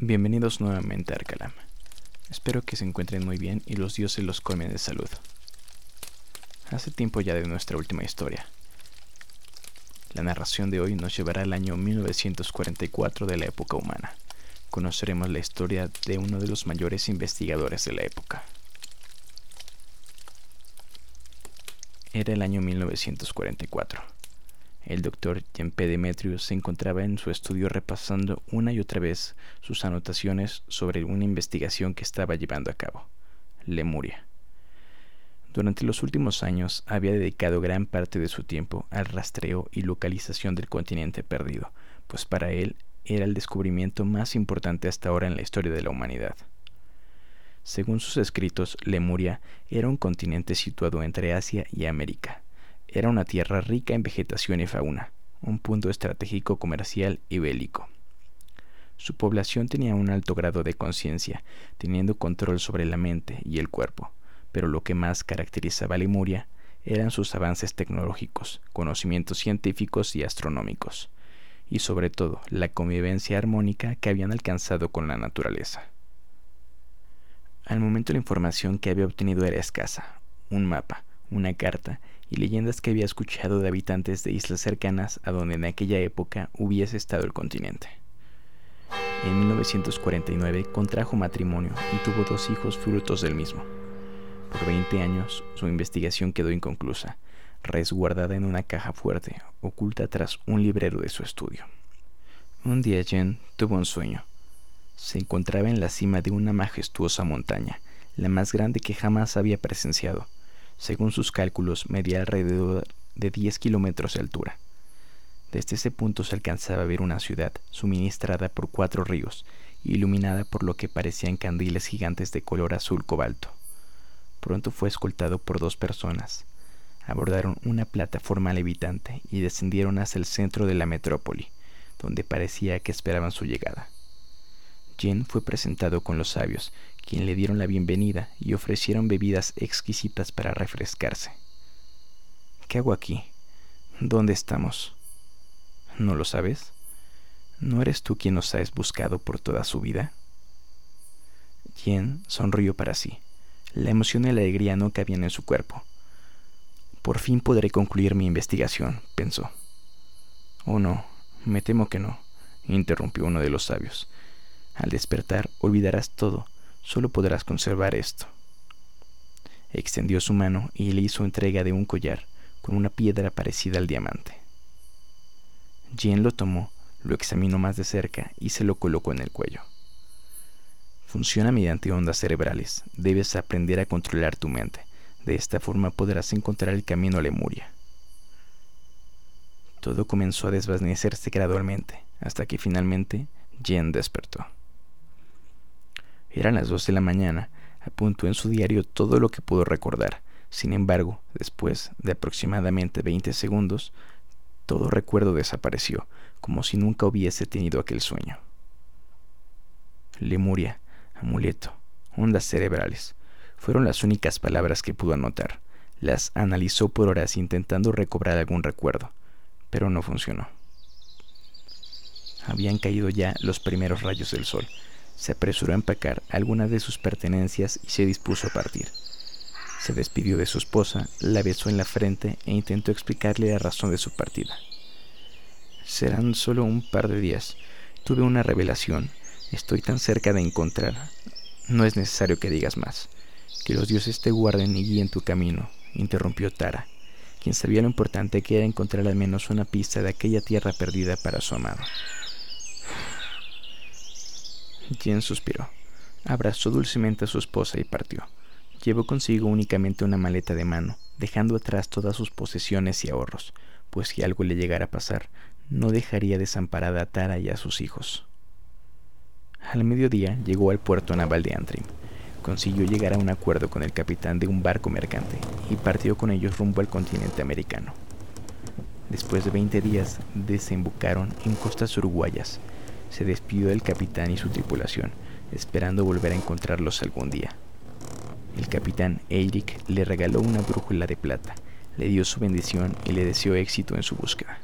Bienvenidos nuevamente a Arcalam. Espero que se encuentren muy bien y los dioses los colmen de salud. Hace tiempo ya de nuestra última historia. La narración de hoy nos llevará al año 1944 de la época humana. Conoceremos la historia de uno de los mayores investigadores de la época. Era el año 1944. El doctor P. Demetrius se encontraba en su estudio repasando una y otra vez sus anotaciones sobre una investigación que estaba llevando a cabo, Lemuria. Durante los últimos años había dedicado gran parte de su tiempo al rastreo y localización del continente perdido, pues para él era el descubrimiento más importante hasta ahora en la historia de la humanidad. Según sus escritos, Lemuria era un continente situado entre Asia y América, era una tierra rica en vegetación y fauna, un punto estratégico comercial y bélico. Su población tenía un alto grado de conciencia, teniendo control sobre la mente y el cuerpo, pero lo que más caracterizaba a Lemuria eran sus avances tecnológicos, conocimientos científicos y astronómicos, y sobre todo la convivencia armónica que habían alcanzado con la naturaleza. Al momento la información que había obtenido era escasa, un mapa, una carta y leyendas que había escuchado de habitantes de islas cercanas a donde en aquella época hubiese estado el continente. En 1949 contrajo matrimonio y tuvo dos hijos frutos del mismo. Por 20 años su investigación quedó inconclusa, resguardada en una caja fuerte, oculta tras un librero de su estudio. Un día Jen tuvo un sueño. Se encontraba en la cima de una majestuosa montaña, la más grande que jamás había presenciado según sus cálculos, medía alrededor de 10 kilómetros de altura. Desde ese punto se alcanzaba a ver una ciudad suministrada por cuatro ríos, iluminada por lo que parecían candiles gigantes de color azul cobalto. Pronto fue escoltado por dos personas. Abordaron una plataforma levitante y descendieron hacia el centro de la metrópoli, donde parecía que esperaban su llegada. Jen fue presentado con los sabios, quien le dieron la bienvenida y ofrecieron bebidas exquisitas para refrescarse. ¿Qué hago aquí? ¿Dónde estamos? ¿No lo sabes? ¿No eres tú quien nos has buscado por toda su vida? Jen sonrió para sí. La emoción y la alegría no cabían en su cuerpo. Por fin podré concluir mi investigación, pensó. Oh no, me temo que no, interrumpió uno de los sabios. Al despertar olvidarás todo, solo podrás conservar esto. Extendió su mano y le hizo entrega de un collar con una piedra parecida al diamante. Jean lo tomó, lo examinó más de cerca y se lo colocó en el cuello. Funciona mediante ondas cerebrales. Debes aprender a controlar tu mente. De esta forma podrás encontrar el camino a Lemuria. Todo comenzó a desvanecerse gradualmente, hasta que finalmente Jen despertó. Eran las dos de la mañana, apuntó en su diario todo lo que pudo recordar. Sin embargo, después de aproximadamente 20 segundos, todo recuerdo desapareció, como si nunca hubiese tenido aquel sueño. Lemuria, amuleto, ondas cerebrales, fueron las únicas palabras que pudo anotar. Las analizó por horas intentando recobrar algún recuerdo, pero no funcionó. Habían caído ya los primeros rayos del sol, se apresuró a empacar algunas de sus pertenencias y se dispuso a partir. Se despidió de su esposa, la besó en la frente e intentó explicarle la razón de su partida. Serán solo un par de días. Tuve una revelación. Estoy tan cerca de encontrar. No es necesario que digas más. Que los dioses te guarden y guíen tu camino, interrumpió Tara, quien sabía lo importante que era encontrar al menos una pista de aquella tierra perdida para su amado. Jen suspiró. Abrazó dulcemente a su esposa y partió. Llevó consigo únicamente una maleta de mano, dejando atrás todas sus posesiones y ahorros, pues si algo le llegara a pasar, no dejaría desamparada a Tara y a sus hijos. Al mediodía llegó al puerto naval de Antrim. Consiguió llegar a un acuerdo con el capitán de un barco mercante y partió con ellos rumbo al continente americano. Después de 20 días desembocaron en costas uruguayas, se despidió del capitán y su tripulación, esperando volver a encontrarlos algún día. El capitán Eric le regaló una brújula de plata, le dio su bendición y le deseó éxito en su búsqueda.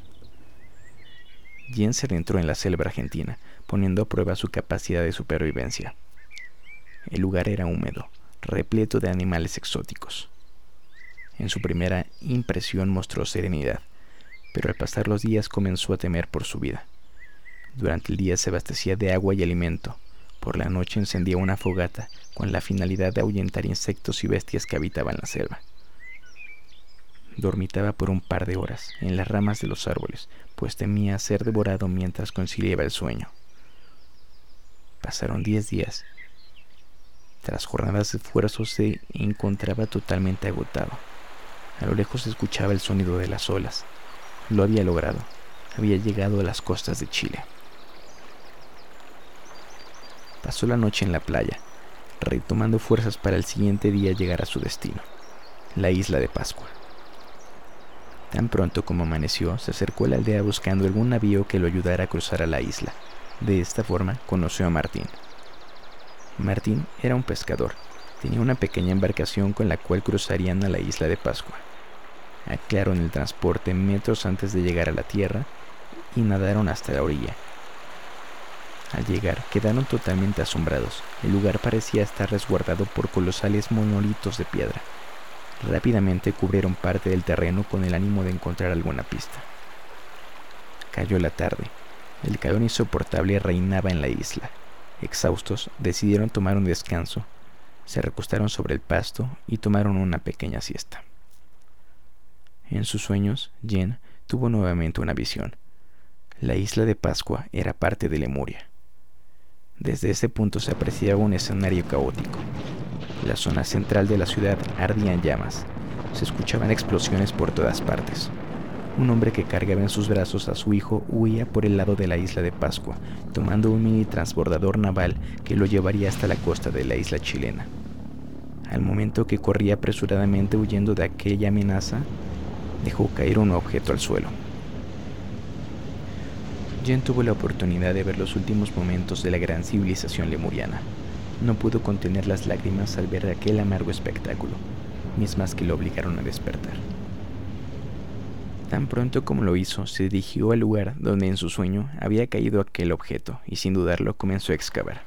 Jen se adentró en la selva argentina, poniendo a prueba su capacidad de supervivencia. El lugar era húmedo, repleto de animales exóticos. En su primera impresión mostró serenidad, pero al pasar los días comenzó a temer por su vida. Durante el día se abastecía de agua y alimento. Por la noche encendía una fogata con la finalidad de ahuyentar insectos y bestias que habitaban la selva. Dormitaba por un par de horas en las ramas de los árboles, pues temía ser devorado mientras conciliaba el sueño. Pasaron diez días. Tras jornadas de esfuerzo se encontraba totalmente agotado. A lo lejos escuchaba el sonido de las olas. Lo había logrado. Había llegado a las costas de Chile. Pasó la noche en la playa, retomando fuerzas para el siguiente día llegar a su destino, la isla de Pascua. Tan pronto como amaneció, se acercó a la aldea buscando algún navío que lo ayudara a cruzar a la isla. De esta forma conoció a Martín. Martín era un pescador. Tenía una pequeña embarcación con la cual cruzarían a la isla de Pascua. Aclararon el transporte metros antes de llegar a la tierra y nadaron hasta la orilla, al llegar, quedaron totalmente asombrados. El lugar parecía estar resguardado por colosales monolitos de piedra. Rápidamente cubrieron parte del terreno con el ánimo de encontrar alguna pista. Cayó la tarde. El calor insoportable reinaba en la isla. Exhaustos, decidieron tomar un descanso. Se recostaron sobre el pasto y tomaron una pequeña siesta. En sus sueños, Jen tuvo nuevamente una visión. La isla de Pascua era parte de Lemuria. Desde ese punto se apreciaba un escenario caótico. La zona central de la ciudad ardía en llamas. Se escuchaban explosiones por todas partes. Un hombre que cargaba en sus brazos a su hijo huía por el lado de la isla de Pascua, tomando un mini transbordador naval que lo llevaría hasta la costa de la isla chilena. Al momento que corría apresuradamente huyendo de aquella amenaza, dejó caer un objeto al suelo. Jen tuvo la oportunidad de ver los últimos momentos de la gran civilización lemuriana. No pudo contener las lágrimas al ver aquel amargo espectáculo, mismas que lo obligaron a despertar. Tan pronto como lo hizo, se dirigió al lugar donde en su sueño había caído aquel objeto y sin dudarlo comenzó a excavar.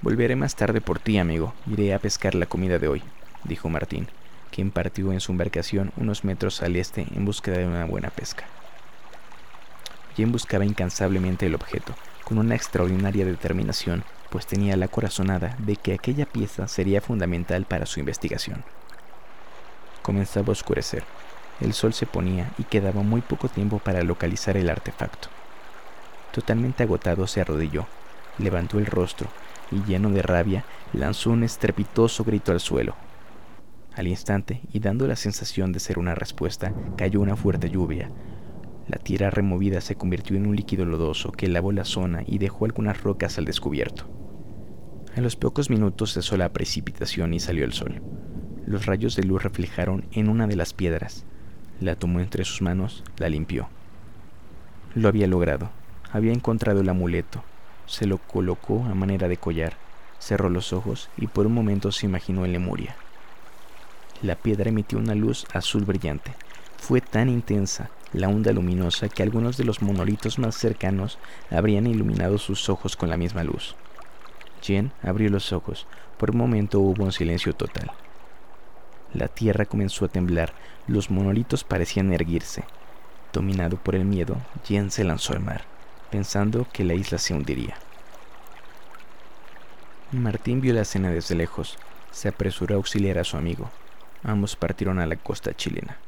Volveré más tarde por ti, amigo. Iré a pescar la comida de hoy, dijo Martín, quien partió en su embarcación unos metros al este en búsqueda de una buena pesca. Jen buscaba incansablemente el objeto, con una extraordinaria determinación, pues tenía la corazonada de que aquella pieza sería fundamental para su investigación. Comenzaba a oscurecer. El sol se ponía y quedaba muy poco tiempo para localizar el artefacto. Totalmente agotado se arrodilló, levantó el rostro y lleno de rabia lanzó un estrepitoso grito al suelo. Al instante, y dando la sensación de ser una respuesta, cayó una fuerte lluvia, la tierra removida se convirtió en un líquido lodoso que lavó la zona y dejó algunas rocas al descubierto. A los pocos minutos cesó la precipitación y salió el sol. Los rayos de luz reflejaron en una de las piedras. La tomó entre sus manos, la limpió. Lo había logrado. Había encontrado el amuleto. Se lo colocó a manera de collar. Cerró los ojos y por un momento se imaginó en Lemuria. La piedra emitió una luz azul brillante. Fue tan intensa la onda luminosa que algunos de los monolitos más cercanos habrían iluminado sus ojos con la misma luz. Jen abrió los ojos. Por un momento hubo un silencio total. La tierra comenzó a temblar, los monolitos parecían erguirse. Dominado por el miedo, Jen se lanzó al mar, pensando que la isla se hundiría. Martín vio la escena desde lejos. Se apresuró a auxiliar a su amigo. Ambos partieron a la costa chilena.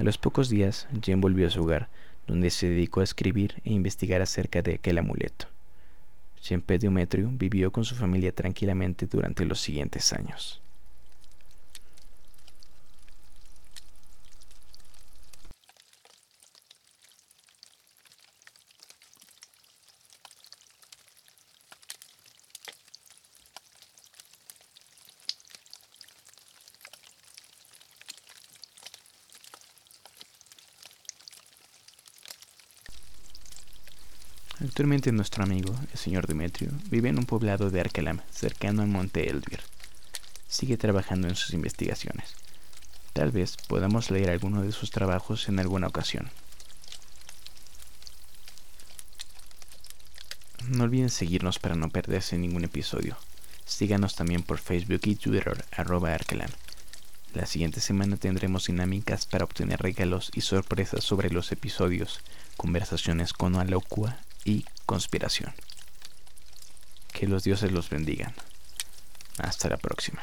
A los pocos días, Jen volvió a su hogar, donde se dedicó a escribir e investigar acerca de aquel amuleto. Jean Pediometrio vivió con su familia tranquilamente durante los siguientes años. Actualmente nuestro amigo, el señor Demetrio, vive en un poblado de Arcalam, cercano al monte Elvir. Sigue trabajando en sus investigaciones. Tal vez podamos leer alguno de sus trabajos en alguna ocasión. No olviden seguirnos para no perderse ningún episodio. Síganos también por Facebook y Twitter, arroba La siguiente semana tendremos dinámicas para obtener regalos y sorpresas sobre los episodios, conversaciones con Alokua y conspiración. Que los dioses los bendigan. Hasta la próxima.